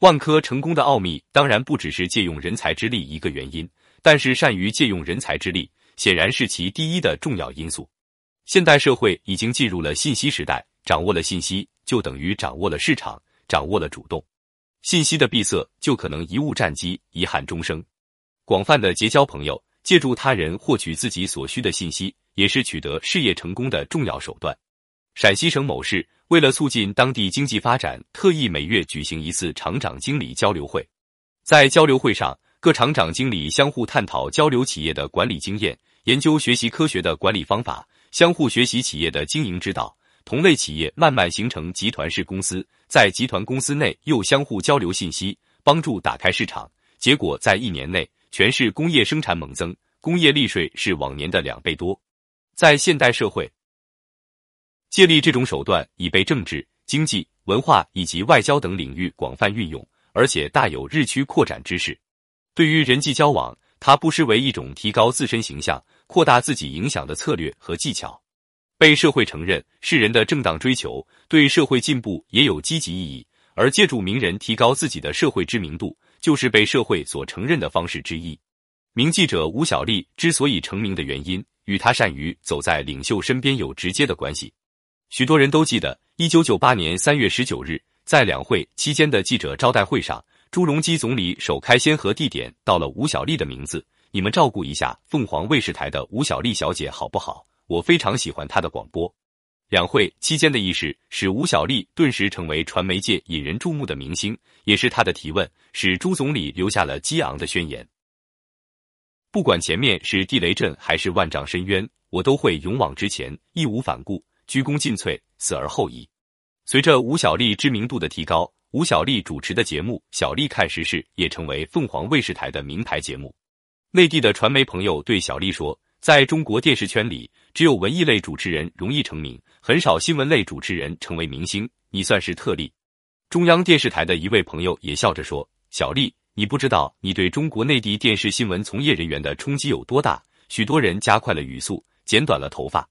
万科成功的奥秘当然不只是借用人才之力一个原因，但是善于借用人才之力显然是其第一的重要因素。现代社会已经进入了信息时代，掌握了信息就等于掌握了市场，掌握了主动。信息的闭塞就可能贻误战机，遗憾终生。广泛的结交朋友，借助他人获取自己所需的信息，也是取得事业成功的重要手段。陕西省某市为了促进当地经济发展，特意每月举行一次厂长经理交流会。在交流会上，各厂长经理相互探讨交流企业的管理经验，研究学习科学的管理方法，相互学习企业的经营之道。同类企业慢慢形成集团式公司，在集团公司内又相互交流信息，帮助打开市场。结果在一年内，全市工业生产猛增，工业利税是往年的两倍多。在现代社会，借力这种手段已被政治、经济、文化以及外交等领域广泛运用，而且大有日趋扩展之势。对于人际交往，它不失为一种提高自身形象、扩大自己影响的策略和技巧。被社会承认是人的正当追求，对社会进步也有积极意义。而借助名人提高自己的社会知名度，就是被社会所承认的方式之一。名记者吴小莉之所以成名的原因，与她善于走在领袖身边有直接的关系。许多人都记得，一九九八年三月十九日，在两会期间的记者招待会上，朱镕基总理首开先河地点到了吴小莉的名字。你们照顾一下凤凰卫视台的吴小莉小姐好不好？我非常喜欢她的广播。两会期间的议事使吴小莉顿时成为传媒界引人注目的明星，也是他的提问使朱总理留下了激昂的宣言。不管前面是地雷阵还是万丈深渊，我都会勇往直前，义无反顾，鞠躬尽瘁，死而后已。随着吴小莉知名度的提高，吴小莉主持的节目《小莉看时事》也成为凤凰卫视台的名牌节目。内地的传媒朋友对小莉说。在中国电视圈里，只有文艺类主持人容易成名，很少新闻类主持人成为明星。你算是特例。中央电视台的一位朋友也笑着说：“小丽，你不知道你对中国内地电视新闻从业人员的冲击有多大。”许多人加快了语速，剪短了头发。